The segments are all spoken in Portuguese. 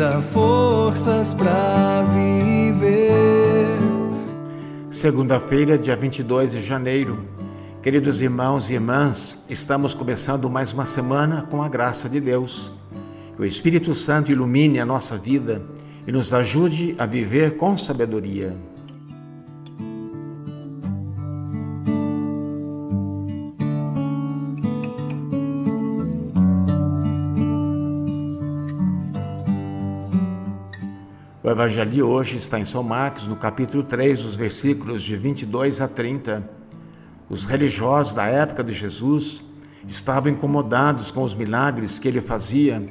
Dá forças para viver. Segunda-feira, dia 22 de janeiro. Queridos irmãos e irmãs, estamos começando mais uma semana com a graça de Deus. Que o Espírito Santo ilumine a nossa vida e nos ajude a viver com sabedoria. O Evangelho de hoje está em São Marcos, no capítulo 3, os versículos de 22 a 30. Os religiosos da época de Jesus estavam incomodados com os milagres que ele fazia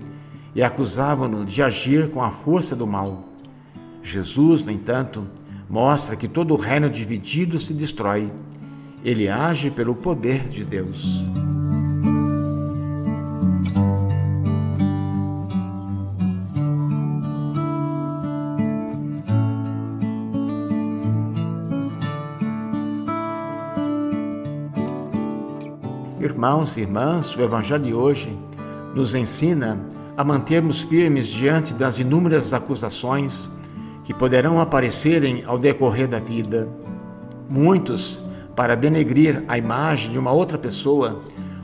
e acusavam-no de agir com a força do mal. Jesus, no entanto, mostra que todo o reino dividido se destrói. Ele age pelo poder de Deus. Irmãos e irmãs, o Evangelho de hoje nos ensina a mantermos firmes diante das inúmeras acusações que poderão aparecerem ao decorrer da vida. Muitos, para denegrir a imagem de uma outra pessoa,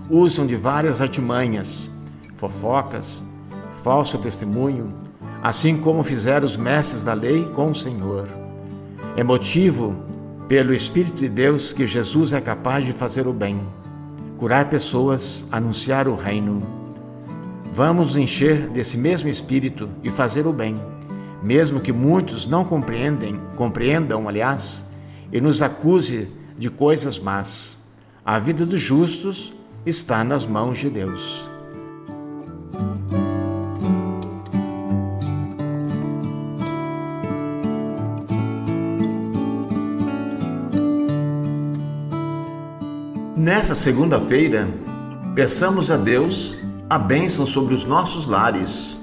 usam de várias artimanhas, fofocas, falso testemunho, assim como fizeram os mestres da lei com o Senhor. É motivo, pelo Espírito de Deus, que Jesus é capaz de fazer o bem curar pessoas, anunciar o reino. Vamos encher desse mesmo espírito e fazer o bem, mesmo que muitos não compreendem, compreendam, aliás, e nos acuse de coisas más. A vida dos justos está nas mãos de Deus. Nessa segunda-feira, peçamos a Deus a bênção sobre os nossos lares.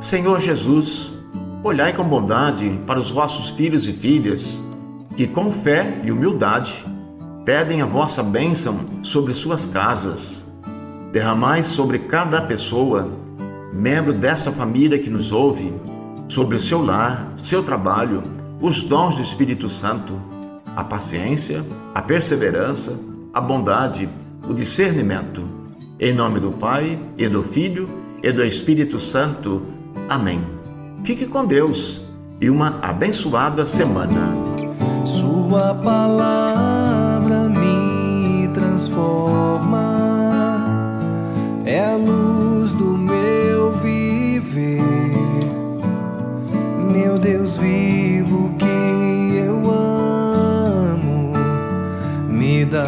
Senhor Jesus, olhai com bondade para os vossos filhos e filhas, que com fé e humildade pedem a vossa bênção sobre suas casas. Derramai sobre cada pessoa, membro desta família que nos ouve, sobre o seu lar, seu trabalho, os dons do Espírito Santo a paciência, a perseverança, a bondade, o discernimento. Em nome do Pai, e do Filho, e do Espírito Santo. Amém. Fique com Deus e uma abençoada semana. Sua palavra me transforma, é a luz do meu viver. Meu Deus vivo que